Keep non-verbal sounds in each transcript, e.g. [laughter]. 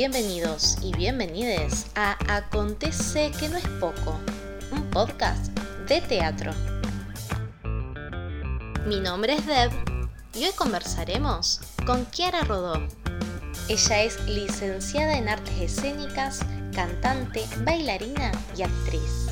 Bienvenidos y bienvenides a Acontece que no es poco, un podcast de teatro. Mi nombre es Deb y hoy conversaremos con Kiara Rodó. Ella es licenciada en artes escénicas, cantante, bailarina y actriz.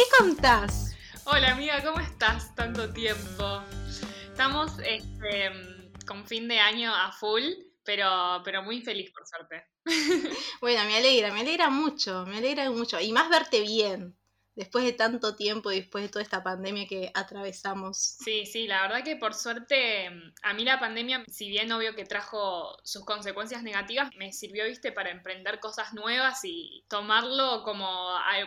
¿Qué contás? Hola amiga, ¿cómo estás? Tanto tiempo. Estamos este, con fin de año a full, pero, pero muy feliz por suerte. [laughs] Bueno, me alegra, me alegra mucho, me alegra mucho. Y más verte bien, después de tanto tiempo y después de toda esta pandemia que atravesamos. Sí, sí, la verdad que por suerte a mí la pandemia, si bien obvio que trajo sus consecuencias negativas, me sirvió, viste, para emprender cosas nuevas y tomarlo como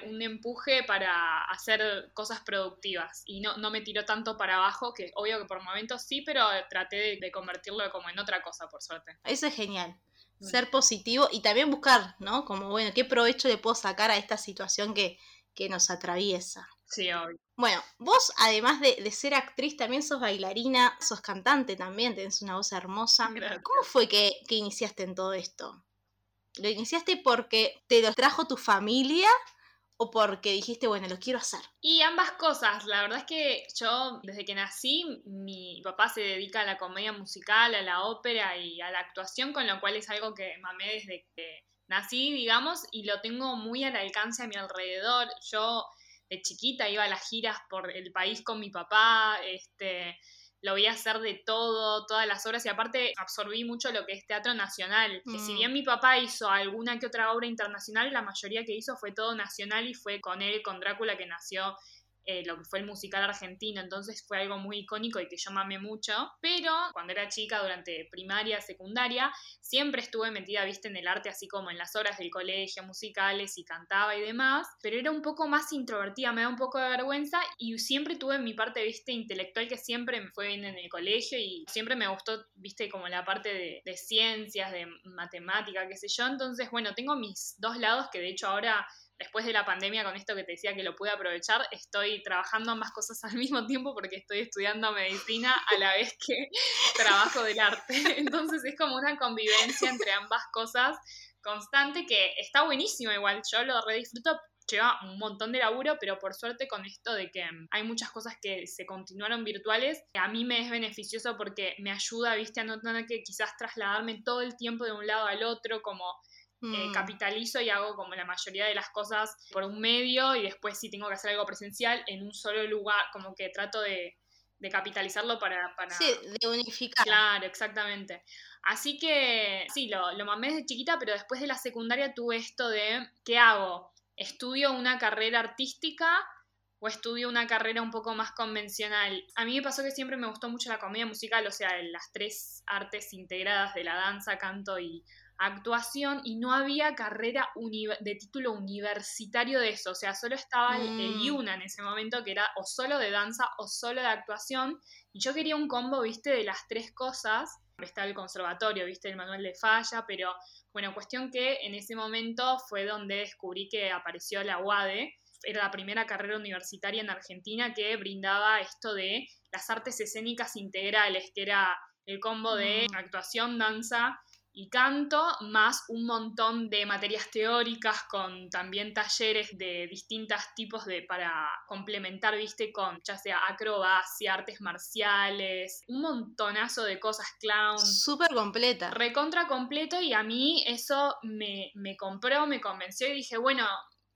un empuje para hacer cosas productivas. Y no, no me tiró tanto para abajo, que obvio que por momentos sí, pero traté de, de convertirlo como en otra cosa, por suerte. Eso es genial. Ser positivo y también buscar, ¿no? Como, bueno, ¿qué provecho le puedo sacar a esta situación que, que nos atraviesa? Sí, obvio. Bueno, vos además de, de ser actriz también sos bailarina, sos cantante también, tenés una voz hermosa. Gracias. ¿Cómo fue que, que iniciaste en todo esto? ¿Lo iniciaste porque te lo trajo tu familia o porque dijiste, bueno, lo quiero hacer? Y ambas cosas, la verdad es que yo desde que nací, mi papá se dedica a la comedia musical, a la ópera y a la actuación, con lo cual es algo que mamé desde que nací, digamos, y lo tengo muy al alcance a mi alrededor. Yo de chiquita iba a las giras por el país con mi papá, este, lo veía hacer de todo, todas las obras, y aparte absorbí mucho lo que es teatro nacional. Que si Mm. bien mi papá hizo alguna que otra obra internacional, la mayoría que hizo fue todo nacional y fue con él, con Drácula, que nació eh, lo que fue el musical argentino, entonces fue algo muy icónico y que yo mamé mucho, pero cuando era chica, durante primaria, secundaria, siempre estuve metida, viste, en el arte, así como en las horas del colegio, musicales y cantaba y demás, pero era un poco más introvertida, me da un poco de vergüenza y siempre tuve mi parte, viste, intelectual que siempre me fue bien en el colegio y siempre me gustó, viste, como la parte de, de ciencias, de matemática, qué sé yo, entonces, bueno, tengo mis dos lados que de hecho ahora después de la pandemia, con esto que te decía que lo pude aprovechar, estoy trabajando ambas cosas al mismo tiempo porque estoy estudiando medicina a la vez que [laughs] trabajo del arte. [laughs] Entonces es como una convivencia entre ambas cosas constante que está buenísimo igual, yo lo redisfruto. Lleva un montón de laburo, pero por suerte con esto de que hay muchas cosas que se continuaron virtuales, a mí me es beneficioso porque me ayuda, viste, a no tener que quizás trasladarme todo el tiempo de un lado al otro, como eh, Mm. capitalizo y hago como la mayoría de las cosas por un medio y después si tengo que hacer algo presencial en un solo lugar, como que trato de, de capitalizarlo para... para... Sí, de unificar. Claro, exactamente. Así que sí, lo, lo mamé desde chiquita, pero después de la secundaria tuve esto de, ¿qué hago? ¿Estudio una carrera artística o estudio una carrera un poco más convencional? A mí me pasó que siempre me gustó mucho la comedia musical, o sea, las tres artes integradas de la danza, canto y actuación, y no había carrera de título universitario de eso, o sea, solo estaba el, el Mm. IUNA en ese momento, que era o solo de danza o solo de actuación, y yo quería un combo, viste, de las tres cosas. Está el conservatorio, viste, el manual de falla, pero bueno, cuestión que en ese momento fue donde descubrí que apareció la UADE. Era la primera carrera universitaria en Argentina que brindaba esto de las artes escénicas integrales, que era el combo de Mm. actuación, danza y canto, más un montón de materias teóricas con también talleres de distintos tipos de para complementar, viste, con ya sea acrobacia, artes marciales, un montonazo de cosas, clown, Súper completa. recontra completo y a mí eso me, me compró, me convenció y dije, bueno,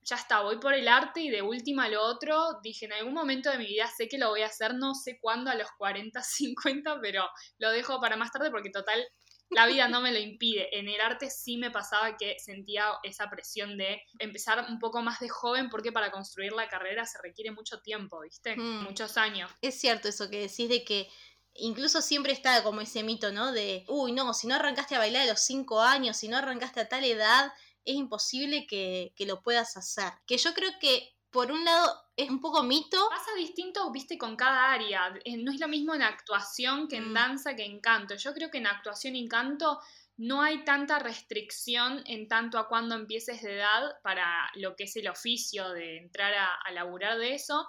ya está, voy por el arte y de última lo otro, dije, en algún momento de mi vida sé que lo voy a hacer, no sé cuándo, a los 40, 50, pero lo dejo para más tarde porque total, la vida no me lo impide. En el arte sí me pasaba que sentía esa presión de empezar un poco más de joven porque para construir la carrera se requiere mucho tiempo, ¿viste? Mm. Muchos años. Es cierto eso que decís de que incluso siempre está como ese mito, ¿no? De, uy, no, si no arrancaste a bailar a los 5 años, si no arrancaste a tal edad, es imposible que, que lo puedas hacer. Que yo creo que, por un lado, es un poco mito. Pasa distinto, viste, con cada área. Eh, no es lo mismo en actuación que en Mm. danza que en canto. Yo creo que en actuación y canto no hay tanta restricción en tanto a cuando empieces de edad para lo que es el oficio de entrar a, a laburar de eso.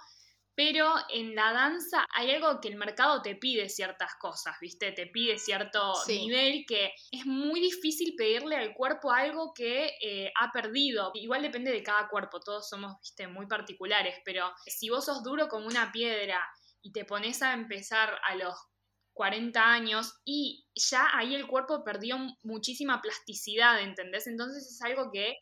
Pero en la danza hay algo que el mercado te pide ciertas cosas, ¿viste? Te pide cierto Sí. nivel que es muy difícil pedirle al cuerpo algo que eh, ha perdido. Igual depende de cada cuerpo, todos somos, ¿viste? Muy particulares, pero si vos sos duro como una piedra y te pones a empezar a los 40 años y ya ahí el cuerpo perdió muchísima plasticidad, ¿entendés? Entonces es algo que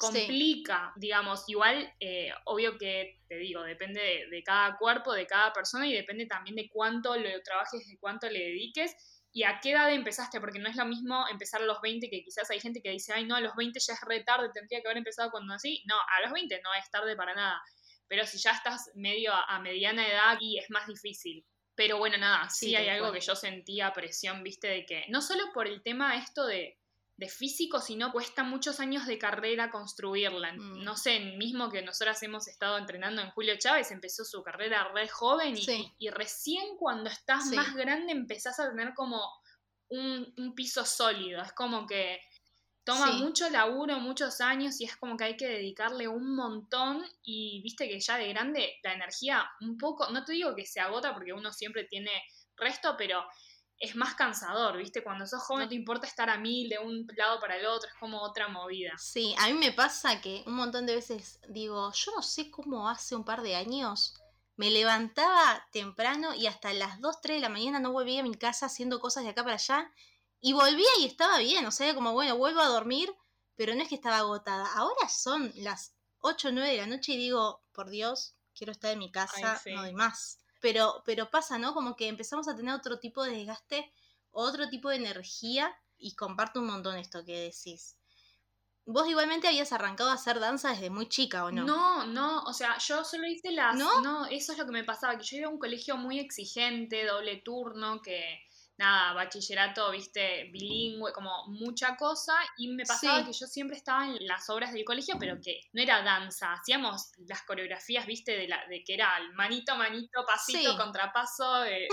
complica, digamos, igual, eh, obvio que te digo, depende de, de, cada cuerpo, de cada persona y depende también de cuánto lo trabajes, de cuánto le dediques y a qué edad empezaste, porque no es lo mismo empezar a los 20, que quizás hay gente que dice, ay, no, a los 20 ya es re tarde, tendría que haber empezado cuando así. No, a los 20 no es tarde para nada, pero si ya estás medio a, a mediana edad y es más difícil. Pero bueno, nada, sí, sí hay algo que yo sentía presión, viste, de que no solo por el tema esto de de físico, sino cuesta muchos años de carrera construirla. Mm. No sé, mismo que nosotras hemos estado entrenando en Julio Chávez, empezó su carrera re joven y, sí. y, recién cuando estás Sí. más grande empezás a tener como un, un piso sólido. Es como que toma Sí. mucho laburo, muchos años y es como que hay que dedicarle un montón y viste que ya de grande la energía un poco, no te digo que se agota porque uno siempre tiene resto, pero es más cansador, ¿viste? Cuando sos joven no te importa estar a mil de un lado para el otro, es como otra movida. Sí, a mí me pasa que un montón de veces digo, yo no sé cómo hace un par de años me levantaba temprano y hasta las 2, 3 de la mañana no volvía a mi casa haciendo cosas de acá para allá y volvía y estaba bien, o sea, como bueno, vuelvo a dormir, pero no es que estaba agotada. Ahora son las 8, 9 de la noche y digo, por Dios, quiero estar en mi casa, Ay, sí. no doy más. Pero, pero pasa, ¿no? Como que empezamos a tener otro tipo de desgaste, otro tipo de energía y comparto un montón esto que decís. Vos igualmente habías arrancado a hacer danza desde muy chica, ¿o no? No, no, o sea, yo solo hice las... ¿No? eso es lo que me pasaba, que yo iba a un colegio muy exigente, doble turno, que nada, bachillerato, viste, bilingüe, como mucha cosa, y me pasaba Sí. que yo siempre estaba en las obras del colegio, pero que no era danza, hacíamos las coreografías, viste, de, la, de que era el manito, manito, pasito, Sí. contrapaso, eh,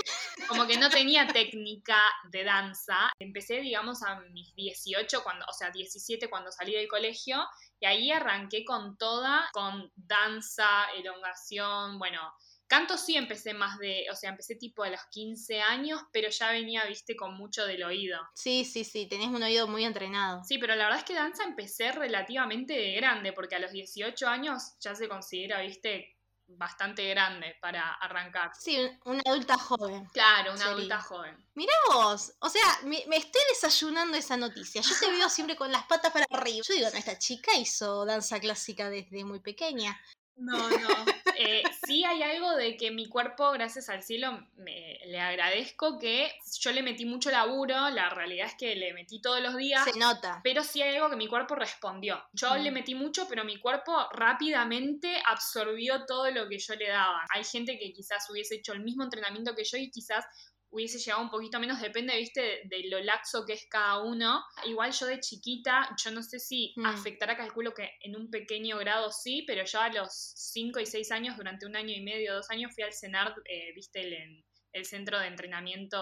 como que no tenía técnica de danza. Empecé, digamos, a mis 18, cuando, o sea, 17 cuando salí del colegio, y ahí arranqué con toda, con danza, elongación, bueno, canto sí empecé más de, o sea, empecé tipo a los 15 años, pero ya venía, viste, con mucho del oído. Sí, sí, sí, tenés un oído muy entrenado. Sí, pero la verdad es que danza empecé relativamente de grande, porque a los 18 años ya se considera, viste, bastante grande para arrancar. Sí, un- una adulta joven. Claro, una Sería. adulta joven. Mirá vos, o sea, me, me estoy desayunando esa noticia. Yo te veo siempre con las patas para arriba. Yo digo, no, esta chica hizo danza clásica desde muy pequeña. No, no. Eh, sí hay algo de que mi cuerpo, gracias al cielo, me- le agradezco que yo le metí mucho laburo, la realidad es que le metí todos los días, Se nota. pero sí hay algo que mi cuerpo respondió. Yo Mm. le metí mucho, pero mi cuerpo rápidamente absorbió todo lo que yo le daba. Hay gente que quizás hubiese hecho el mismo entrenamiento que yo y quizás hubiese llegado un poquito menos, depende, viste, de, de lo laxo que es cada uno. Igual yo de chiquita, yo no sé si Mm. afectará, calculo que en un pequeño grado sí, pero yo a los 5 y 6 años, durante un año y medio, dos años, fui al CENAR, eh, viste, el, el centro de entrenamiento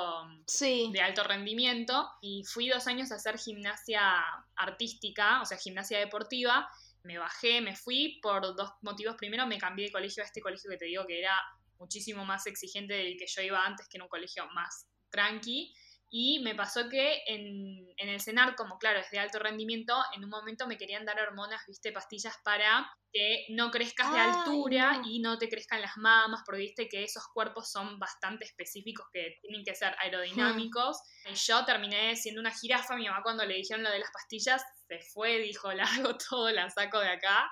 Sí. de alto rendimiento y fui dos años a hacer gimnasia artística, o sea, gimnasia deportiva. Me bajé, me fui por dos motivos. Primero, me cambié de colegio a este colegio que te digo que era muchísimo más exigente del que yo iba antes, que era un colegio más tranqui. Y me pasó que en, en el CENAR, como claro, es de alto rendimiento, en un momento me querían dar hormonas, viste, pastillas para que no crezcas de altura no. y no te crezcan las mamas, porque viste que esos cuerpos son bastante específicos que tienen que ser aerodinámicos. Y yo terminé siendo una jirafa, mi mamá cuando le dijeron lo de las pastillas, se fue, dijo, la hago todo, la saco de acá.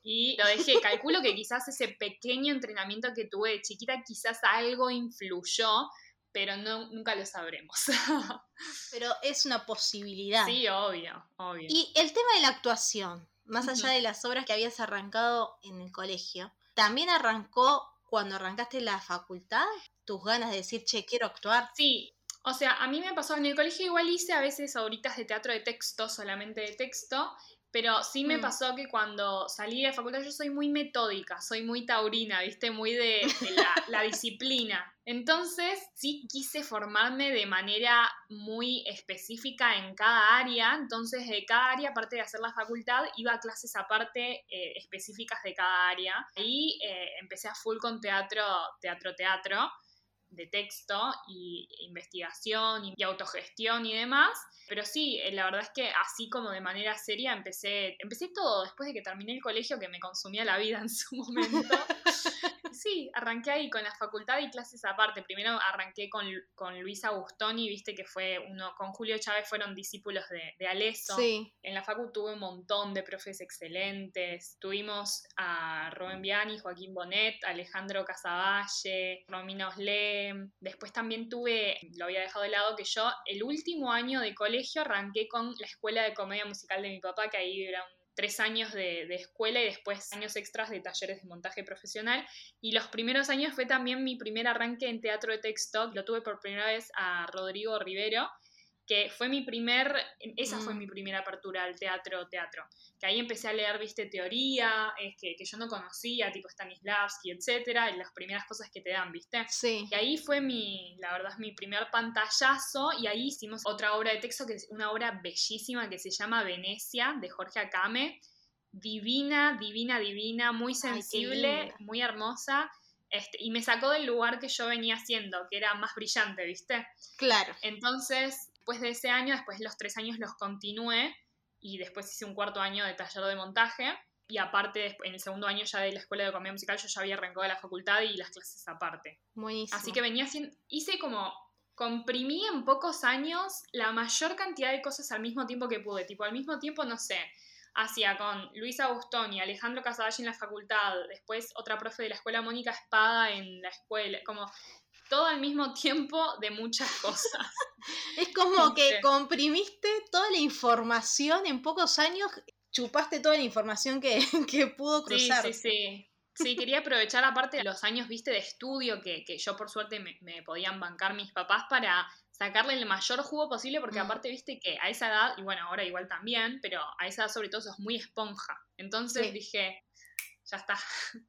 Y lo dejé. Calculo que quizás ese pequeño entrenamiento que tuve de chiquita, quizás algo influyó, pero no, nunca lo sabremos. [laughs] Pero es una posibilidad. sí, obvio, obvio. Y el tema de la actuación, más allá de las obras que habías arrancado en el colegio, ¿también arrancó cuando arrancaste la facultad? ¿Tus ganas de decir, che, quiero actuar? Sí, o sea, a mí me pasó en el colegio igual hice a veces horitas de teatro de texto, solamente de texto, Pero sí me Mm. pasó que cuando salí de la facultad yo soy muy metódica, soy muy taurina, ¿viste? Muy de, de la, [laughs] la disciplina. Entonces sí quise formarme de manera muy específica en cada área. Entonces de cada área, aparte de hacer la facultad, iba a clases aparte eh, específicas de cada área. Ahí eh, empecé a full con teatro, teatro, teatro de texto y investigación y, autogestión y demás. Pero sí, eh, la verdad es que así como de manera seria empecé, empecé todo después de que terminé el colegio que me consumía la vida en su [laughs] momento. Sí, arranqué ahí con la facultad y clases aparte. Primero arranqué con, con Luis Agustoni, viste que fue uno, con Julio Chávez fueron discípulos de, de Aleso. Sí. En la facu tuve un montón de profes excelentes. Tuvimos a Rubén Viani, Joaquín Bonet, Alejandro Casavalle, Romina Oslem. Después también tuve, lo había dejado de lado, que yo el último año de colegio arranqué con la escuela de comedia musical de mi papá, que ahí eran tres años de, de escuela y después años extras de talleres de montaje profesional. Y los primeros años fue también mi primer arranque en teatro de texto. Lo tuve por primera vez a Rodrigo Rivero, que fue mi primer, esa fue Mm. mi primera apertura al teatro, teatro. Que ahí empecé a leer, viste, teoría, es que, que yo no conocía, tipo Stanislavski, etcétera, y las primeras cosas que te dan, viste. Sí. Y ahí fue mi, la verdad, mi primer pantallazo y ahí hicimos otra obra de texto que es una obra bellísima que se llama Venecia de Jorge Acame. Divina, divina, divina, muy sensible, muy hermosa. Este, y me sacó del lugar que yo venía haciendo, que era más brillante, ¿viste? Claro. Entonces, después de ese año, después de los tres años los continué y después hice un cuarto año de taller de montaje. Y aparte, en el segundo año ya de la escuela de comedia musical, yo ya había arrancado de la facultad y las clases aparte. Buenísimo. Así que venía haciendo, hice como, comprimí en pocos años la mayor cantidad de cosas al mismo tiempo que pude. Tipo, al mismo tiempo, no sé, hacía con Luis Agustoni, Alejandro Casavalle en la facultad, después otra profe de la escuela, Mónica Espada en la escuela, como todo al mismo tiempo de muchas [laughs] cosas. Es como que Viste. comprimiste toda la información en pocos años, chupaste toda la información que, [laughs] que pudo Sí, cruzar. sí, sí. Sí, quería aprovechar aparte de los años, viste, de estudio que, que yo por suerte me, me podían bancar mis papás para sacarle el mayor jugo posible, porque Mm. aparte, viste, que a esa edad, y bueno, ahora igual también, pero a esa edad sobre todo sos muy esponja. Entonces Sí. dije, ya está, [laughs]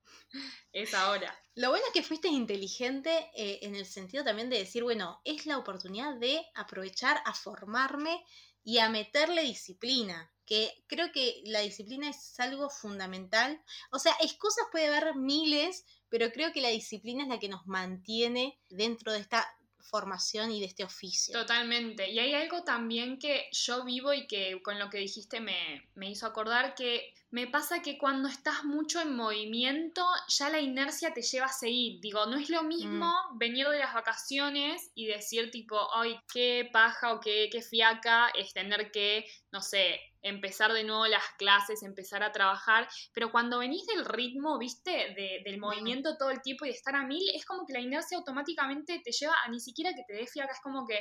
es ahora. Lo bueno es que fuiste inteligente eh, en el sentido también de decir, bueno, es la oportunidad de aprovechar a formarme y a meterle disciplina, que creo que la disciplina es algo fundamental. O sea, excusas puede haber miles, pero creo que la disciplina es la que nos mantiene dentro de esta formación y de este oficio. Totalmente. Y hay algo también que yo vivo y que con lo que dijiste me, me hizo acordar que me pasa que cuando estás mucho en movimiento, ya la inercia te lleva a seguir. Digo, no es lo mismo venir de las vacaciones y decir tipo, ay, qué paja o qué, qué fiaca es tener que, no sé, empezar de nuevo las clases, empezar a trabajar, pero cuando venís del ritmo, viste, de- del movimiento todo el tiempo y de estar a mil, es como que la inercia automáticamente te lleva a ni siquiera que te dé fiaca, es como que,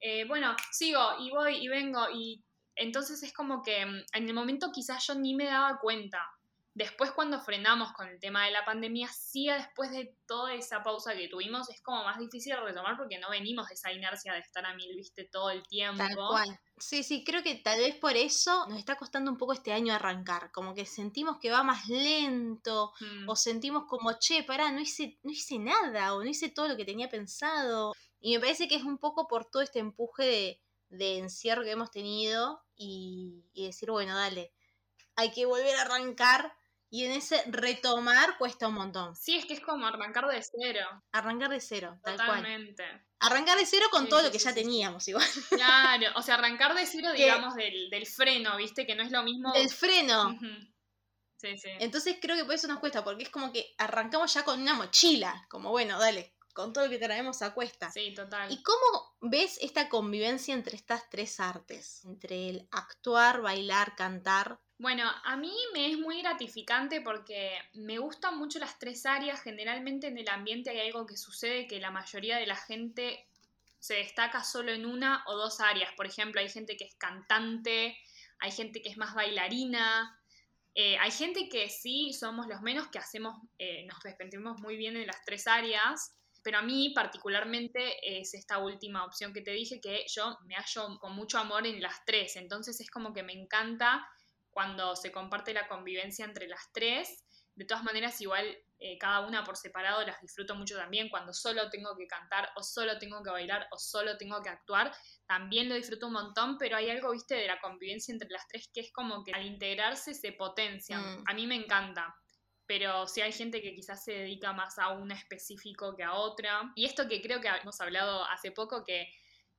eh, bueno, sigo y voy y vengo y entonces es como que mm, en el momento quizás yo ni me daba cuenta. Después cuando frenamos con el tema de la pandemia, sí después de toda esa pausa que tuvimos, es como más difícil retomar porque no venimos de esa inercia de estar a mil, viste, todo el tiempo. Tal cual. Sí, sí, creo que tal vez por eso nos está costando un poco este año arrancar, como que sentimos que va más lento, Mm. o sentimos como, che, pará, no hice, no hice nada, o no hice todo lo que tenía pensado. Y me parece que es un poco por todo este empuje de, de encierro que hemos tenido y, y decir, bueno, dale, hay que volver a arrancar. Y en ese retomar cuesta un montón. Sí, es que es como arrancar de cero, Arrancar de cero, tal cual. totalmente. Arrancar de cero con Sí, todo sí, lo que sí, ya teníamos, igual. [laughs] Claro, o sea, arrancar de cero, digamos, del, del freno, ¿viste? Que no es lo mismo. El freno. Sí, sí. Entonces creo que por eso nos cuesta, porque es como que arrancamos ya con una mochila, como bueno, dale, con todo lo que traemos a cuesta. Sí, total. ¿Y cómo ves esta convivencia entre estas tres artes? Entre el actuar, bailar, cantar. Bueno, a mí me es muy gratificante porque me gustan mucho las tres áreas. Generalmente en el ambiente hay algo que sucede que la mayoría de la gente se destaca solo en una o dos áreas. Por ejemplo, hay gente que es cantante, hay gente que es más bailarina, eh, hay gente que sí somos los menos que hacemos, eh, nos repetimos muy bien en las tres áreas. Pero a mí particularmente es esta última opción que te dije que yo me hallo con mucho amor en las tres. Entonces es como que me encanta cuando se comparte la convivencia entre las tres. De todas maneras, igual eh, cada una por separado las disfruto mucho también. Cuando solo tengo que cantar o solo tengo que bailar o solo tengo que actuar, también lo disfruto un montón, pero hay algo, viste, de la convivencia entre las tres que es como que al integrarse se potencian. Mm. A mí me encanta pero sí hay gente que quizás se dedica más a una específico que a otra. Y esto que creo que hemos hablado hace poco, que,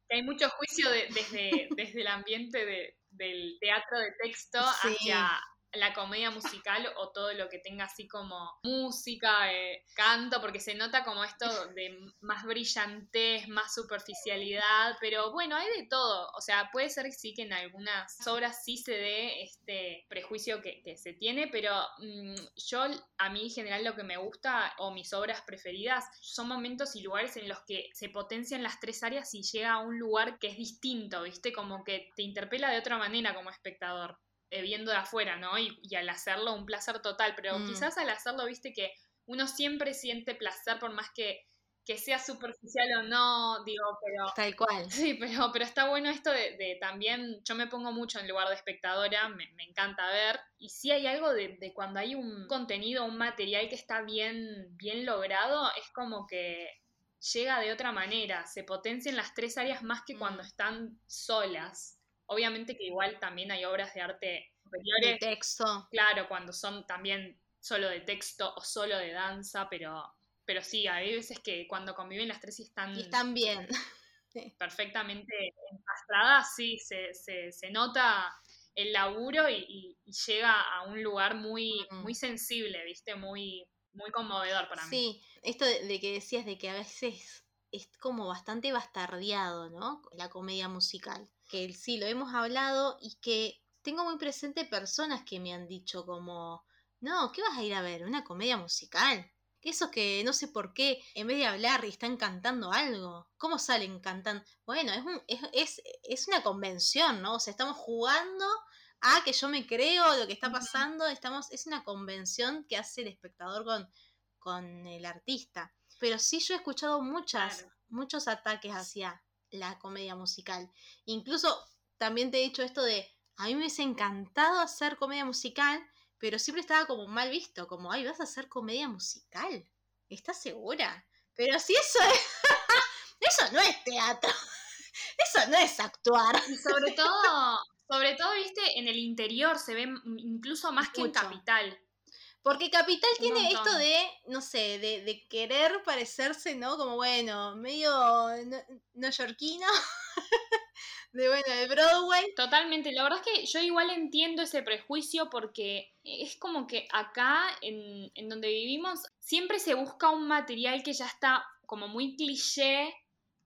hay mucho juicio desde, [laughs] desde el ambiente de, del teatro de texto hacia la comedia musical o todo lo que tenga así como música, eh, canto, porque se nota como esto de más brillantez, más superficialidad, pero bueno, hay de todo. O sea, puede ser sí que en algunas obras sí se dé este prejuicio que, se tiene, pero mm, yo a mí en general lo que me gusta o mis obras preferidas son momentos y lugares en los que se potencian las tres áreas y llega a un lugar que es distinto, ¿viste? Como que te interpela de otra manera como espectador. Eh, viendo de afuera, ¿no? Y, al hacerlo un placer total, pero Mm. quizás al hacerlo, viste que uno siempre siente placer por más que, que sea superficial o no, digo, pero... Tal cual. [laughs] Sí, pero, pero está bueno esto de, también, yo me pongo mucho en lugar de espectadora, me, encanta ver, y si hay algo de, de, cuando hay un contenido, un material que está bien, bien logrado, es como que llega de otra manera, se potencia en las tres áreas más que cuando Mm. están solas. Obviamente que igual también hay obras de arte superiores. De texto. Claro, cuando son también solo de texto o solo de danza, pero, pero sí, hay veces que cuando conviven las tres y están, Y están bien. [laughs] perfectamente encastradas, sí, se, se, se nota el laburo y, y, llega a un lugar muy, muy sensible, ¿viste? Muy, muy conmovedor para mí. Sí, esto de, de que decías de que a veces es como bastante bastardeado, ¿no? La comedia musical. Que sí, lo hemos hablado y que tengo muy presente personas que me han dicho como, no, ¿qué vas a ir a ver? ¿Una comedia musical? Que esos que no sé por qué, en vez de hablar, están cantando algo. ¿Cómo salen cantando? Bueno, es, un, es, es, es una convención, ¿no? O sea, estamos jugando a que yo me creo lo que está pasando. Estamos, es una convención que hace el espectador con, con el artista. Pero sí yo he escuchado muchas, Claro. muchos ataques hacia la comedia musical. Incluso también te he dicho esto de, a mí me hubiese encantado hacer comedia musical, pero siempre estaba como mal visto, como, ay, vas a hacer comedia musical. ¿Estás segura? Pero si eso es... [laughs] eso no es teatro. [laughs] Eso no es actuar. Y sobre todo, sobre todo, viste, en el interior se ve incluso más que en capital. Porque Capital Un tiene montón. esto de, no sé, de, de querer parecerse, ¿no? Como, bueno, medio no- neoyorquino. [laughs] de, bueno, de Broadway. Totalmente, la verdad es que yo igual entiendo ese prejuicio porque es como que acá, en, en donde vivimos, siempre se busca un material que ya está como muy cliché,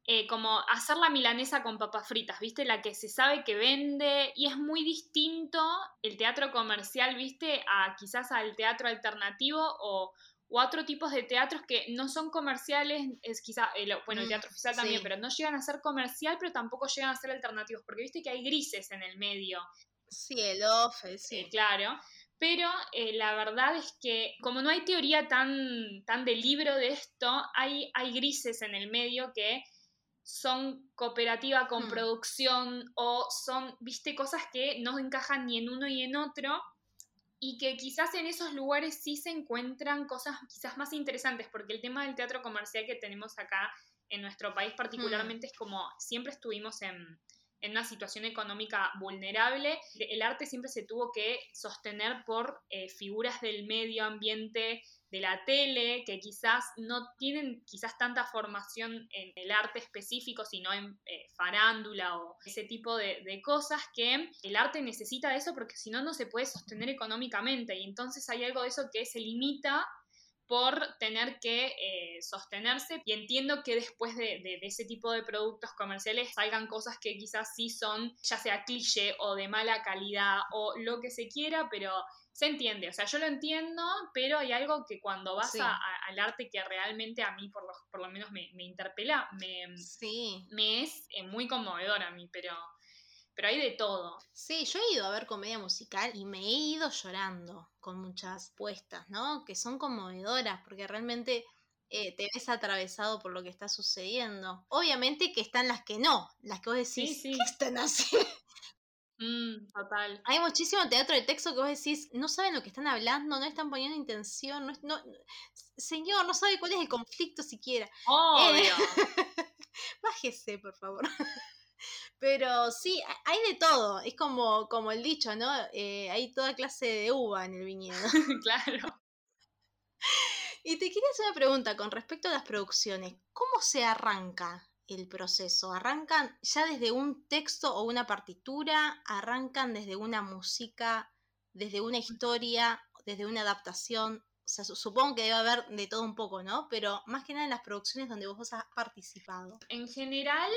eh, como hacer la milanesa con papas fritas, ¿viste? La que se sabe que vende y es muy distinto el teatro comercial, ¿viste? A quizás al teatro alternativo o, o a otros tipos de teatros que no son comerciales, es quizá, eh, lo- bueno, el Mm, teatro oficial también, sí. pero no llegan a ser comercial, pero tampoco llegan a ser alternativos, porque viste que hay grises en el medio, Sí, el off, el- sí, sí. claro. Pero eh, la verdad es que como no hay teoría tan, tan de libro de esto, hay, hay grises en el medio que son cooperativa con Hmm. producción o son, viste, cosas que no encajan ni en uno y en otro y que quizás en esos lugares sí se encuentran cosas quizás más interesantes, porque el tema del teatro comercial que tenemos acá en nuestro país particularmente es como siempre estuvimos en, en una situación económica vulnerable, el arte siempre se tuvo que sostener por eh, figuras del medio ambiente, de la tele, que quizás no tienen quizás tanta formación en el arte específico, sino en eh, farándula o ese tipo de, de cosas, que el arte necesita de eso porque si no, no se puede sostener económicamente. Y entonces hay algo de eso que se limita por tener que eh, sostenerse y entiendo que después de, de- de ese tipo de productos comerciales salgan cosas que quizás sí son ya sea cliché o de mala calidad o lo que se quiera, pero se entiende, o sea, yo lo entiendo, pero hay algo que cuando vas Sí. a- a- al arte que realmente a mí por lo, por lo menos me, me interpela, me, Sí. me es eh, muy conmovedor a mí, pero, pero hay de todo. Sí, yo he ido a ver comedia musical y me he ido llorando con muchas puestas, ¿no? Que son conmovedoras porque realmente eh, te ves atravesado por lo que está sucediendo. Obviamente que están las que no, las que vos decís, Sí, sí. ¿qué están haciendo? Mm, total. Hay muchísimo teatro de texto que vos decís, no saben lo que están hablando, no están poniendo intención, no, no señor, no sabe cuál es el conflicto siquiera. Obvio. Eh, [laughs] bájese, por favor. [laughs] Pero sí, hay de todo. Es como, como el dicho, ¿no? Eh, hay toda clase de uva en el viñedo. [laughs] claro. Y te quería hacer una pregunta con respecto a las producciones. ¿Cómo se arranca el proceso? ¿Arrancan ya desde un texto o una partitura? ¿Arrancan desde una música, desde una historia, desde una adaptación? Supongo que debe haber de todo un poco, ¿no? Pero más que nada en las producciones donde vos has participado. En general,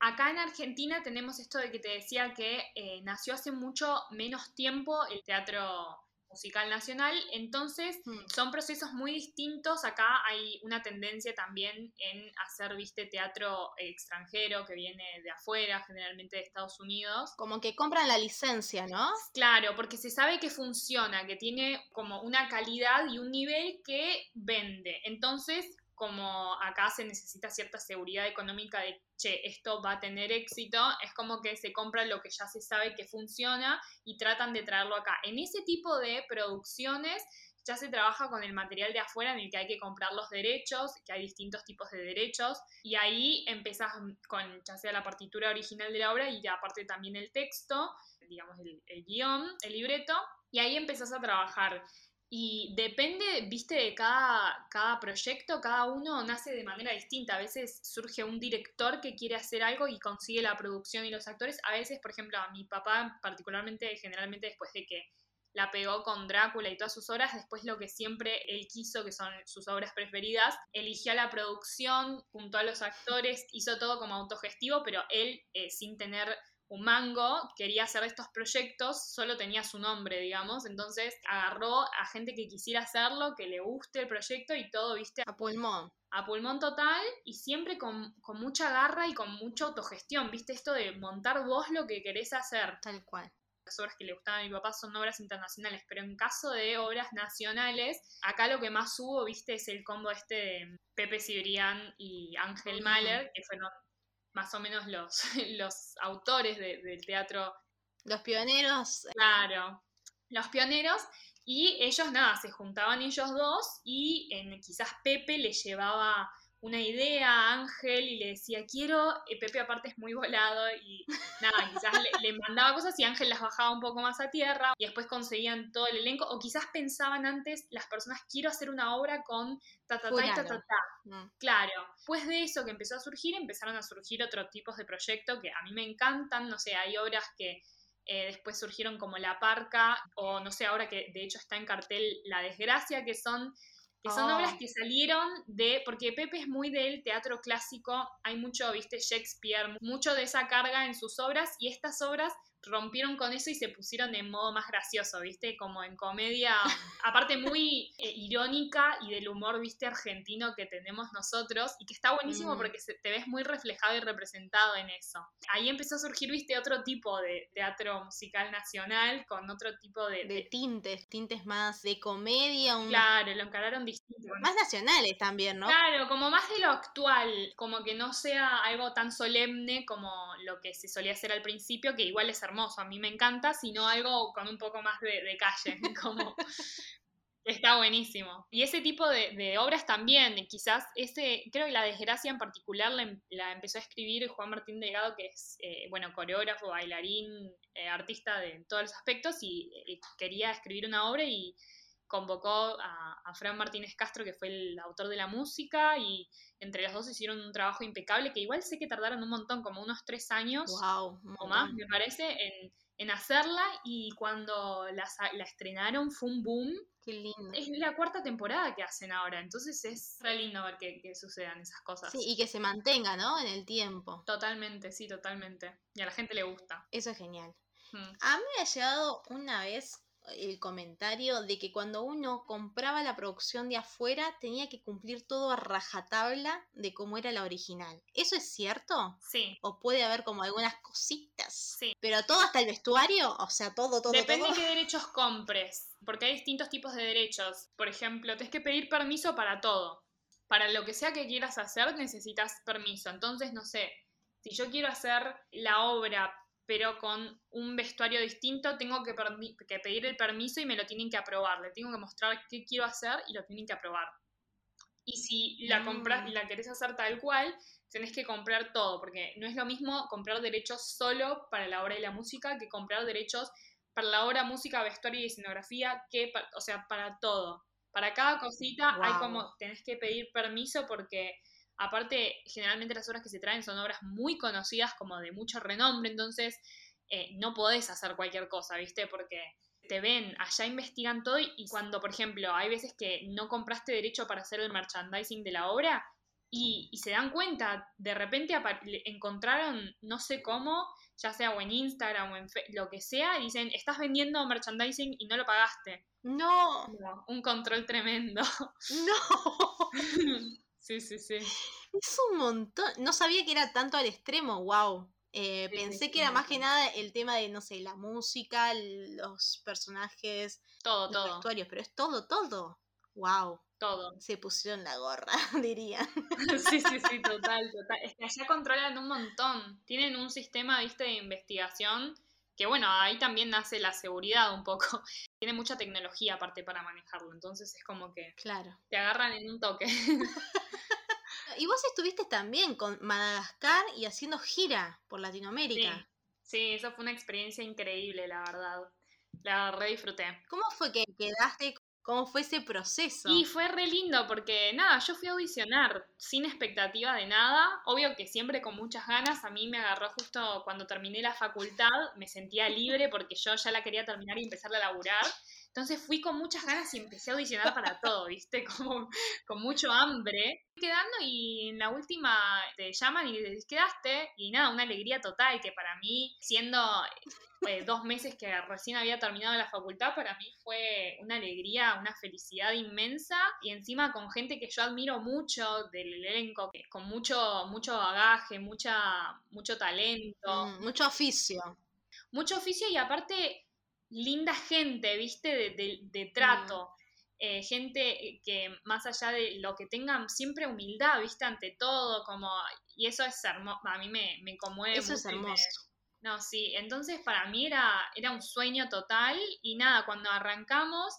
acá en Argentina tenemos esto de que te decía que eh, nació hace mucho menos tiempo el teatro musical nacional. Entonces, mm. son procesos muy distintos. Acá hay una tendencia también en hacer, viste, teatro extranjero que viene de afuera, generalmente de Estados Unidos. Como que compran la licencia, ¿no? Claro, porque se sabe que funciona, que tiene como una calidad y un nivel que vende. Entonces, como acá se necesita cierta seguridad económica de, che, esto va a tener éxito, es como que se compra lo que ya se sabe que funciona y tratan de traerlo acá. En ese tipo de producciones ya se trabaja con el material de afuera en el que hay que comprar los derechos, que hay distintos tipos de derechos, y ahí empezás con ya sea la partitura original de la obra y aparte también el texto, digamos el, el guion, el libreto, y ahí empezás a trabajar y depende, viste, de cada, cada proyecto, cada uno nace de manera distinta. A veces surge un director que quiere hacer algo y consigue la producción y los actores. A veces, por ejemplo, a mi papá, particularmente, generalmente después de que la pegó con Drácula y todas sus obras, después lo que siempre él quiso, que son sus obras preferidas, eligió la producción junto a los actores, hizo todo como autogestivo, pero él, eh, sin tener un mango, quería hacer estos proyectos, solo tenía su nombre, digamos, entonces agarró a gente que quisiera hacerlo, que le guste el proyecto y todo, viste. A pulmón. A pulmón total y siempre con, mucha garra y con mucha autogestión, viste, esto de montar vos lo que querés hacer. Tal cual las obras que le gustaban a mi papá son obras internacionales, pero en caso de obras nacionales, acá lo que más hubo, viste, es el combo este de Pepe Cibrián y Ángel Mahler, que fueron más o menos los, [laughs] los autores del teatro. Los pioneros. Claro, los pioneros. Y ellos, nada, se juntaban ellos dos y en, quizás Pepe le llevaba una idea a Ángel y le decía, quiero, Pepe aparte es muy volado y nada, quizás le, mandaba cosas y Ángel las bajaba un poco más a tierra y después conseguían todo el elenco o quizás pensaban antes las personas, quiero hacer una obra con ta ta ta ta ta, mm. Claro, después de eso que empezó a surgir, empezaron a surgir otros tipos de proyectos que a mí me encantan, no sé, hay obras que... Eh, después surgieron como La Parca, o no sé, ahora que de hecho está en cartel La Desgracia, que son que son obras oh. que salieron de, porque Pepe es muy del teatro clásico, hay mucho, viste, Shakespeare, mucho de esa carga en sus obras y estas obras rompieron con eso y se pusieron en modo más gracioso, ¿viste? Como en comedia, aparte muy eh, irónica y del humor, ¿viste? Argentino que tenemos nosotros y que está buenísimo mm. porque te ves muy reflejado y representado en eso. Ahí empezó a surgir, ¿viste? Otro tipo de teatro musical nacional con otro tipo de... De, tintes, tintes más de comedia. Claro, lo encararon distinto. Más nacionales también, ¿no? Claro, como más de lo actual, como que no sea algo tan solemne como lo que se solía hacer al principio, que igual es hermoso a mí me encanta, sino algo con un poco más de, calle, [laughs] como está buenísimo. Y ese tipo de, obras también, quizás ese, creo que La Desgracia en particular la, empezó a escribir Juan Martín Delgado, que es, eh, bueno, coreógrafo, bailarín, eh, artista de todos los aspectos, y eh, quería escribir una obra y convocó a, a, Fran Martínez Castro, que fue el autor de la música, y entre los dos hicieron un trabajo impecable, que igual sé que tardaron un montón, como unos tres años o más, me parece, en, hacerla, y cuando la, estrenaron fue un boom. Qué lindo. Es la cuarta temporada que hacen ahora, entonces es re lindo ver que, que, sucedan esas cosas. Sí, y que se mantenga, ¿no? En el tiempo. Totalmente, sí, totalmente. Y a la gente le gusta. Eso es genial. Hmm. A mí me ha llegado una vez el comentario de que cuando uno compraba la producción de afuera tenía que cumplir todo a rajatabla de cómo era la original. ¿Eso es cierto? Sí. ¿O puede haber como algunas cositas? Sí. ¿Pero todo hasta el vestuario? O sea, todo, todo, Depende de qué derechos compres, porque hay distintos tipos de derechos. Por ejemplo, tienes que pedir permiso para todo. Para lo que sea que quieras hacer necesitas permiso. Entonces, no sé, si yo quiero hacer la obra pero con un vestuario distinto, tengo que, que pedir el permiso y me lo tienen que aprobar. Le tengo que mostrar qué quiero hacer y lo tienen que aprobar. Y si la compras y mm. la querés hacer tal cual, tenés que comprar todo, porque no es lo mismo comprar derechos solo para la obra y la música que comprar derechos para la obra, música, vestuario y escenografía, que, o sea, para todo. Para cada cosita hay como, tenés que pedir permiso porque aparte generalmente las obras que se traen son obras muy conocidas como de mucho renombre, entonces eh, no podés hacer cualquier cosa, ¿viste? Porque te ven, allá investigan todo y cuando, por ejemplo, hay veces que no compraste derecho para hacer el merchandising de la obra y, se dan cuenta, de repente encontraron, no sé cómo, ya sea o en Instagram o en lo que sea, y dicen, estás vendiendo merchandising y no lo pagaste. No. un control tremendo. No. [laughs] sí, sí, sí. Es un montón. No sabía que era tanto al extremo, wow. Eh, pensé que era más que nada el tema de, no sé, la música, los personajes, todo, los todo. vestuarios, pero es todo, todo. Wow. Todo. Se pusieron la gorra, [laughs] diría. [laughs] sí, sí, sí, total, total. Es que allá controlan un montón. Tienen un sistema, viste, de investigación que bueno, ahí también nace la seguridad un poco. [laughs] Tiene mucha tecnología aparte para manejarlo, entonces es como que claro. te agarran en un toque. [laughs] Y vos estuviste también con Madagascar y haciendo gira por Latinoamérica. Sí. eso fue una experiencia increíble, la verdad. La re disfruté. ¿Cómo fue que quedaste? ¿Cómo fue ese proceso? Y fue re lindo porque nada, yo fui a audicionar sin expectativa de nada, obvio que siempre con muchas ganas, a mí me agarró justo cuando terminé la facultad, me sentía libre porque yo ya la quería terminar y empezar a laburar. Entonces fui con muchas ganas y empecé a audicionar para todo, ¿viste? [laughs] Como con mucho hambre. Quedando y en la última te llaman y te quedaste y nada, una alegría total que para mí, siendo eh, dos meses que recién había terminado la facultad, para mí fue una alegría, una felicidad inmensa y encima con gente que yo admiro mucho del elenco, con mucho, mucho bagaje, mucha, mucho talento. Mm, mucho oficio. Mucho oficio y aparte linda gente, viste, de, trato. Mm. Eh, gente que más allá de lo que tengan, siempre humildad, viste, ante todo, como, y eso es hermoso, a mí me, me conmueve. Eso es hermoso. no, sí, entonces para mí era, era un sueño total y nada, cuando arrancamos,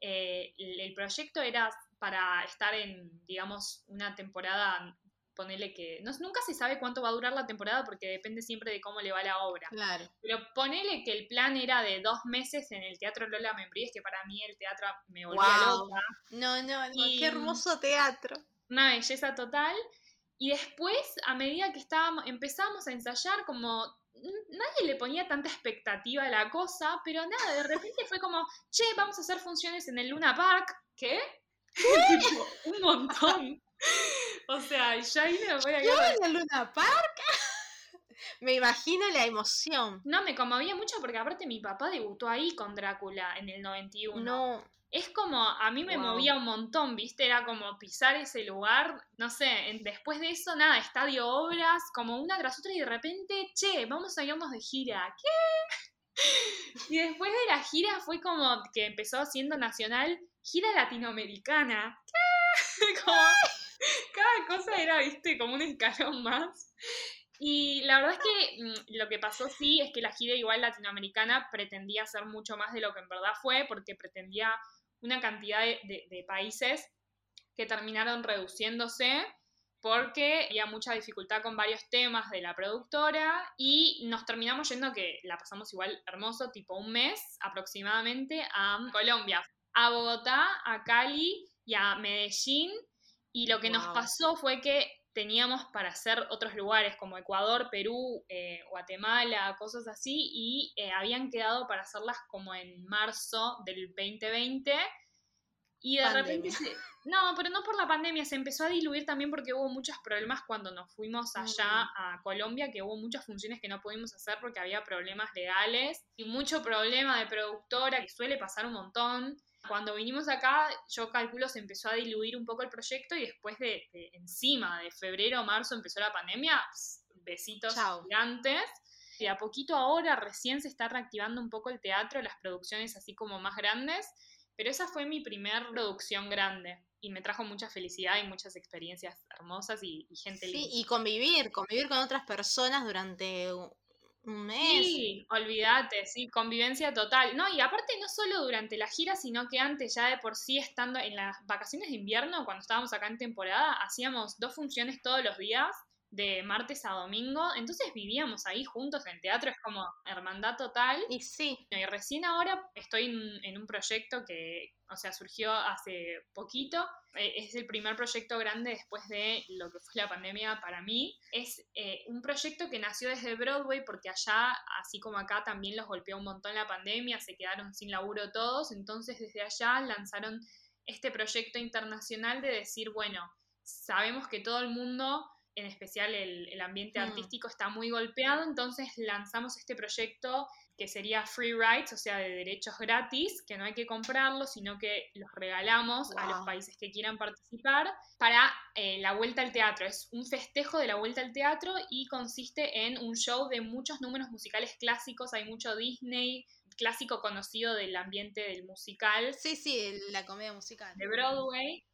eh, el proyecto era para estar en, digamos, una temporada ponele que. No, nunca se sabe cuánto va a durar la temporada porque depende siempre de cómo le va la obra. Claro. Pero ponele que el plan era de dos meses en el Teatro Lola Membríes, que para mí el teatro me volvía loca. No, no, no, qué hermoso teatro. Una belleza total. Y después, a medida que estábamos, empezamos a ensayar, como nadie le ponía tanta expectativa a la cosa, pero nada, de repente fue como, che, vamos a hacer funciones en el Luna Park. ¿Qué? [laughs] un montón. [laughs] O sea, ya ahí me voy a ¿Qué en Luna Park? [laughs] me imagino la emoción. No, me conmovía mucho porque aparte mi papá debutó ahí con Drácula en el 91. No. Es como, a mí me movía un montón, ¿viste? Era como pisar ese lugar, no sé, después de eso, nada, estadio obras, como una tras otra y de repente, che, vamos a irnos de gira. ¿Qué? [laughs] Y después de la gira fue como que empezó siendo nacional, gira latinoamericana. ¿Qué? Como, [laughs] cada cosa era, viste, como un escalón más. Y la verdad es que mm, lo que pasó sí es que la gira igual latinoamericana pretendía ser mucho más de lo que en verdad fue, porque pretendía una cantidad de, países que terminaron reduciéndose porque había mucha dificultad con varios temas de la productora y nos terminamos yendo, que la pasamos igual hermoso, tipo un mes aproximadamente, a Colombia, a Bogotá, a Cali y a Medellín y lo que nos pasó fue que teníamos para hacer otros lugares como Ecuador, Perú, eh, Guatemala, cosas así, y eh, habían quedado para hacerlas como en marzo del 2020. Y de repente No, pero no por la pandemia, se empezó a diluir también porque hubo muchos problemas cuando nos fuimos allá a Colombia, que hubo muchas funciones que no pudimos hacer porque había problemas legales y mucho problema de productora, que suele pasar un montón. Cuando vinimos acá, yo calculo se empezó a diluir un poco el proyecto y después de, encima de febrero o marzo empezó la pandemia, besitos gigantes. Y a poquito ahora recién se está reactivando un poco el teatro, las producciones así como más grandes, pero esa fue mi primer producción grande y me trajo mucha felicidad y muchas experiencias hermosas y, gente sí, y convivir, convivir con otras personas durante un mes. Sí, olvídate, sí, convivencia total. No, y aparte no solo durante la gira, sino que antes ya de por sí estando en las vacaciones de invierno, cuando estábamos acá en temporada, hacíamos dos funciones todos los días de martes a domingo, entonces vivíamos ahí juntos en teatro, es como hermandad total. Y sí. Y recién ahora estoy en, un proyecto que, o sea, surgió hace poquito, eh, es el primer proyecto grande después de lo que fue la pandemia para mí. Es eh, un proyecto que nació desde Broadway porque allá, así como acá, también los golpeó un montón la pandemia, se quedaron sin laburo todos, entonces desde allá lanzaron este proyecto internacional de decir, bueno, sabemos que todo el mundo en especial el, ambiente mm. artístico está muy golpeado, entonces lanzamos este proyecto que sería free rights, o sea, de derechos gratis, que no hay que comprarlos, sino que los regalamos a los países que quieran participar para eh, la vuelta al teatro. Es un festejo de la vuelta al teatro y consiste en un show de muchos números musicales clásicos, hay mucho Disney, clásico conocido del ambiente del musical. Sí, sí, la comedia musical. De Broadway.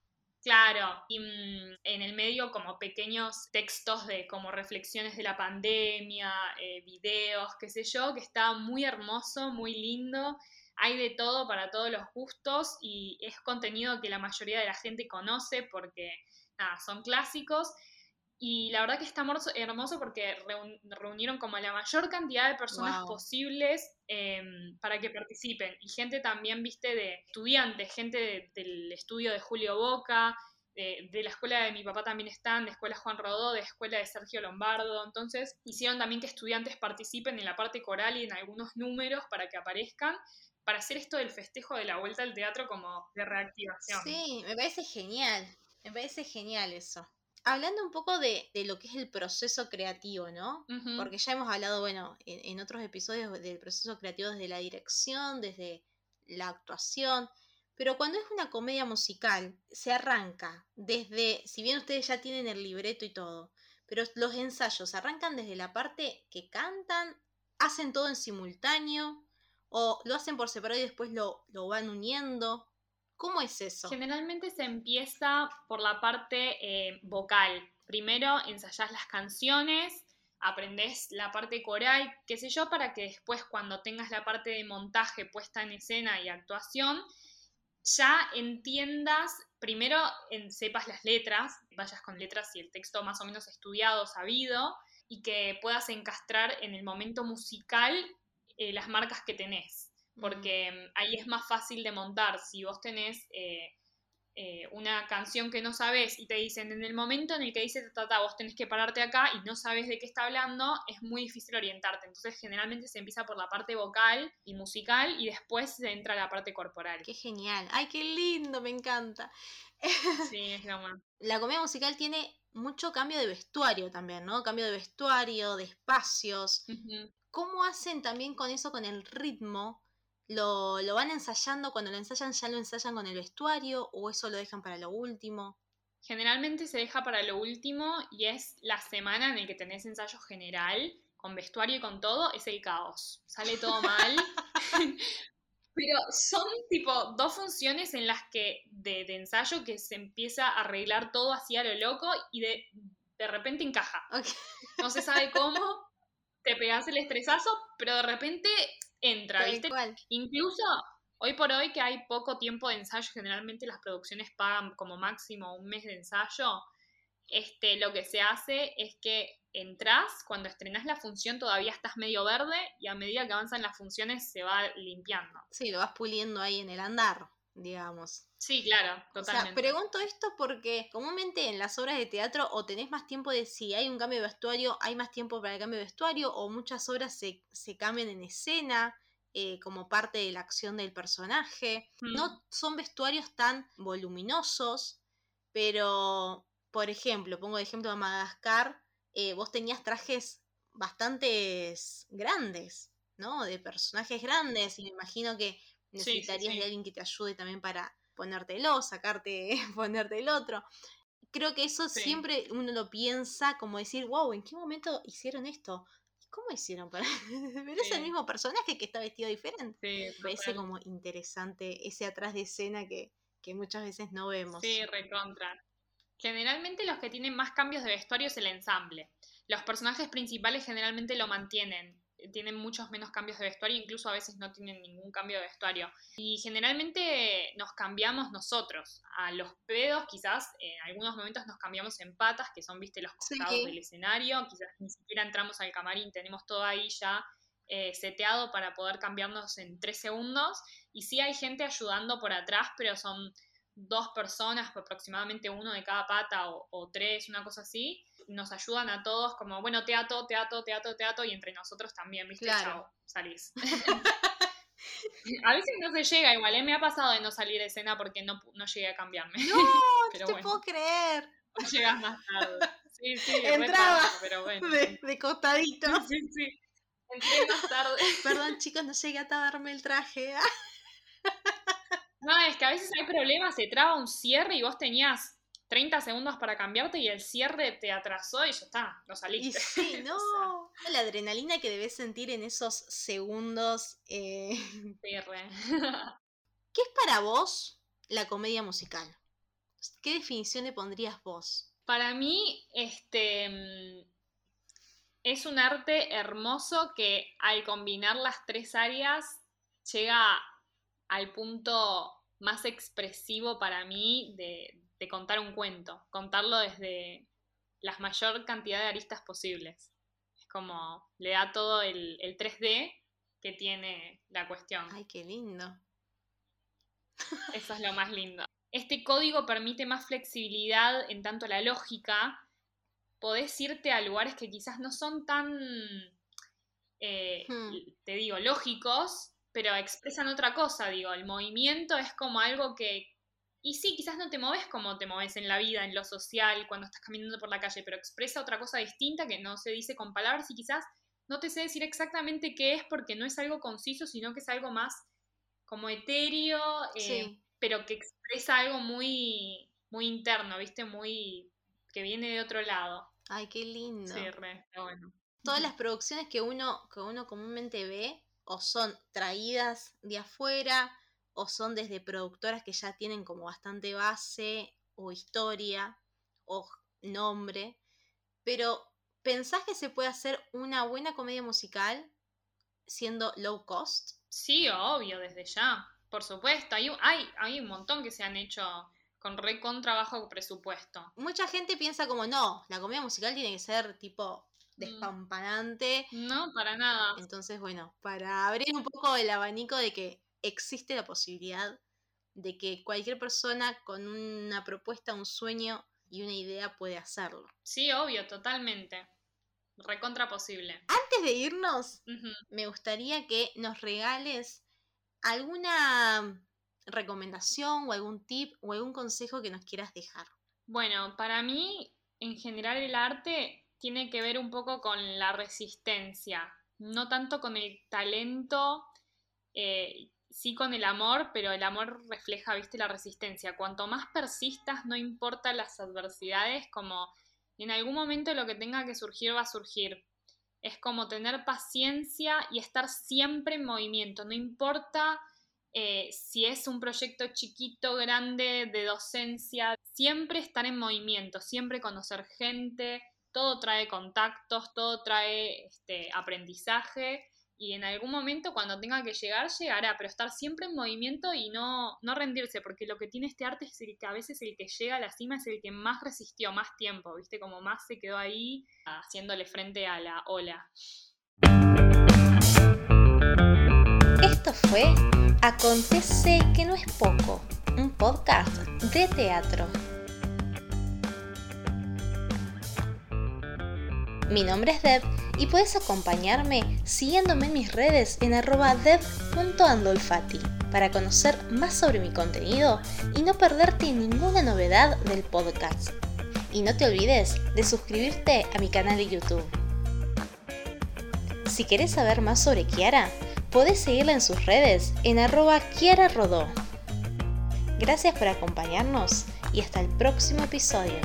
Claro, y mm, en el medio como pequeños textos de como reflexiones de la pandemia, eh, videos, qué sé yo, que está muy hermoso, muy lindo. Hay de todo para todos los gustos y es contenido que la mayoría de la gente conoce porque nada, son clásicos. Y la verdad que está hermoso porque reunieron como la mayor cantidad de personas posibles em, para que participen. Y gente también, viste, de estudiantes, gente del estudio de Julio Boca, de, la escuela de mi papá también están, de escuela Juan Rodó, de escuela de Sergio Lombardo. Entonces hicieron también que estudiantes participen en la parte coral y en algunos números para que aparezcan para hacer esto del festejo de la vuelta al teatro como de reactivación. Sí, me parece genial, me parece genial eso hablando un poco de, lo que es el proceso creativo, ¿no? Porque ya hemos hablado, bueno, en, otros episodios del proceso creativo desde la dirección, desde la actuación, pero cuando es una comedia musical, se arranca desde, si bien ustedes ya tienen el libreto y todo, pero los ensayos arrancan desde la parte que cantan, hacen todo en simultáneo, o lo hacen por separado y después lo, lo van uniendo. ¿Cómo es eso? Generalmente se empieza por la parte eh, vocal. Primero ensayás las canciones, aprendés la parte coral, qué sé yo, para que después cuando tengas la parte de montaje puesta en escena y actuación, ya entiendas, primero sepas las letras, vayas con letras y el texto más o menos estudiado, sabido, y que puedas encastrar en el momento musical eh, las marcas que tenés porque mm, ahí es más fácil de montar. Si vos tenés eh, eh, una canción que no sabes y te dicen en el momento en el que dice tata, vos tenés que pararte acá y no sabes de qué está hablando, es muy difícil orientarte. Entonces, generalmente se empieza por la parte vocal y musical y después se entra la parte corporal. Qué genial. Ay, qué lindo, me encanta. [laughs] Sí, es lo más. La comedia musical tiene mucho cambio de vestuario también, ¿no? Cambio de vestuario, de espacios. ¿Cómo hacen también con eso, con el ritmo? Lo, lo van ensayando, cuando lo ensayan ya lo ensayan con el vestuario o eso lo dejan para lo último. Generalmente se deja para lo último y es la semana en la que tenés ensayo general, con vestuario y con todo, es el caos. Sale todo mal. [laughs] [laughs] Pero son tipo dos funciones en las que de, ensayo que se empieza a arreglar todo así a lo loco y de, de repente encaja. No se sabe cómo, te pegas el estresazo, pero de repente entra, ¿viste? Incluso hoy por hoy que hay poco tiempo de ensayo, generalmente las producciones pagan como máximo un mes de ensayo. Este, lo que se hace es que entras, cuando estrenas la función todavía estás medio verde y a medida que avanzan las funciones se va limpiando. Sí, lo vas puliendo ahí en el andar, digamos. Sí, claro, totalmente. O sea, pregunto esto porque comúnmente en las obras de teatro o tenés más tiempo de si hay un cambio de vestuario, hay más tiempo para el cambio de vestuario o muchas obras se, se cambian en escena. Eh, como parte de la acción del personaje. Mm. No son vestuarios tan voluminosos, pero, por ejemplo, pongo de ejemplo a Madagascar, eh, vos tenías trajes bastante grandes, ¿no? De personajes grandes, y me imagino que necesitarías de alguien que te ayude también para ponértelo, sacarte, [laughs] ponerte el otro. Creo que eso siempre uno lo piensa como decir, wow, ¿en qué momento hicieron esto? ¿Cómo hicieron para.? Pero es el mismo personaje que está vestido diferente. Sí, Parece como interesante ese atrás de escena que, muchas veces no vemos. Sí, recontra. Generalmente los que tienen más cambios de vestuario es el ensamble. Los personajes principales generalmente lo mantienen tienen muchos menos cambios de vestuario, incluso a veces no tienen ningún cambio de vestuario. Y generalmente nos cambiamos nosotros. A los pedos quizás en algunos momentos nos cambiamos en patas, que son, viste, los costados del escenario, quizás ni siquiera entramos al camarín, tenemos todo ahí ya eh, seteado para poder cambiarnos en tres segundos. Y sí hay gente ayudando por atrás, pero son dos personas, aproximadamente uno de cada pata o, tres, una cosa así, nos ayudan a todos como, bueno, teatro, teatro, teatro, teatro, y entre nosotros también, ¿viste? Claro. salís. [laughs] a veces no se llega igual, ¿eh? me ha pasado de no salir de escena porque no, no llegué a cambiarme. No, [laughs] no te puedo creer. No llegas más tarde. Sí, sí, Entraba pero bueno. De, costadito. Sí, sí. Entré más tarde. [laughs] Perdón, chicos, no llegué a taparme el traje. No, es que a veces hay problemas, se traba un cierre y vos tenías 30 segundos para cambiarte y el cierre te atrasó y ya está, no saliste. Y sí, [laughs] no. La adrenalina que debes sentir en esos segundos. Eh... [laughs] Cierre. ¿Qué es para vos la comedia musical? ¿Qué definición le pondrías vos? Para mí, este mm, es un arte hermoso que al combinar las tres áreas llega al punto más expresivo para mí de, contar un cuento, contarlo desde la mayor cantidad de aristas posibles. Es como le da todo el, 3D que tiene la cuestión. Ay, qué lindo. Eso es lo más lindo. Este código permite más flexibilidad en tanto la lógica. Podés irte a lugares que quizás no son tan, eh, hmm. te digo, lógicos, pero expresan otra cosa, digo, el movimiento es como algo que, y sí, quizás no te moves como te moves en la vida, en lo social, cuando estás caminando por la calle, pero expresa otra cosa distinta que no se dice con palabras y quizás no te sé decir exactamente qué es porque no es algo conciso, sino que es algo más como etéreo, eh, pero que expresa algo muy, muy interno, ¿viste? Muy que viene de otro lado. Ay, qué lindo. Sí, re, bueno. Todas las producciones que uno, que uno comúnmente ve o son traídas de afuera o son desde productoras que ya tienen como bastante base o historia o nombre. Pero ¿pensás que se puede hacer una buena comedia musical siendo low cost? Sí, obvio, desde ya. Por supuesto. Hay, hay, hay un montón que se han hecho con re presupuesto. Mucha gente piensa como, no, la comedia musical tiene que ser tipo Mm. despampanante. No, para nada. Entonces, bueno, para abrir un poco el abanico de que existe la posibilidad de que cualquier persona con una propuesta, un sueño y una idea puede hacerlo. Sí, obvio, totalmente. Recontra posible. Antes de irnos, me gustaría que nos regales alguna recomendación o algún tip o algún consejo que nos quieras dejar. Bueno, para mí, en general, el arte tiene que ver un poco con la resistencia, no tanto con el talento, eh, sí con el amor, pero el amor refleja, viste, la resistencia. Cuanto más persistas, no importa las adversidades, como en algún momento lo que tenga que surgir va a surgir. Es como tener paciencia y estar siempre en movimiento, no importa eh, si es un proyecto chiquito, grande, de docencia, siempre estar en movimiento, siempre conocer gente, todo trae contactos, todo trae este, aprendizaje y en algún momento cuando tenga que llegar, llegará, pero estar siempre en movimiento y no, no rendirse, porque lo que tiene este arte es el que a veces el que llega a la cima es el que más resistió, más tiempo, ¿viste? Como más se quedó ahí haciéndole frente a la ola. Esto fue Acontece que no es poco, un podcast de teatro. Mi nombre es Deb y puedes acompañarme siguiéndome en mis redes en arroba dev.andolfati para conocer más sobre mi contenido y no perderte ninguna novedad del podcast. Y no te olvides de suscribirte a mi canal de YouTube. Si quieres saber más sobre Kiara, podés seguirla en sus redes en arroba Kiara Rodó. Gracias por acompañarnos y hasta el próximo episodio.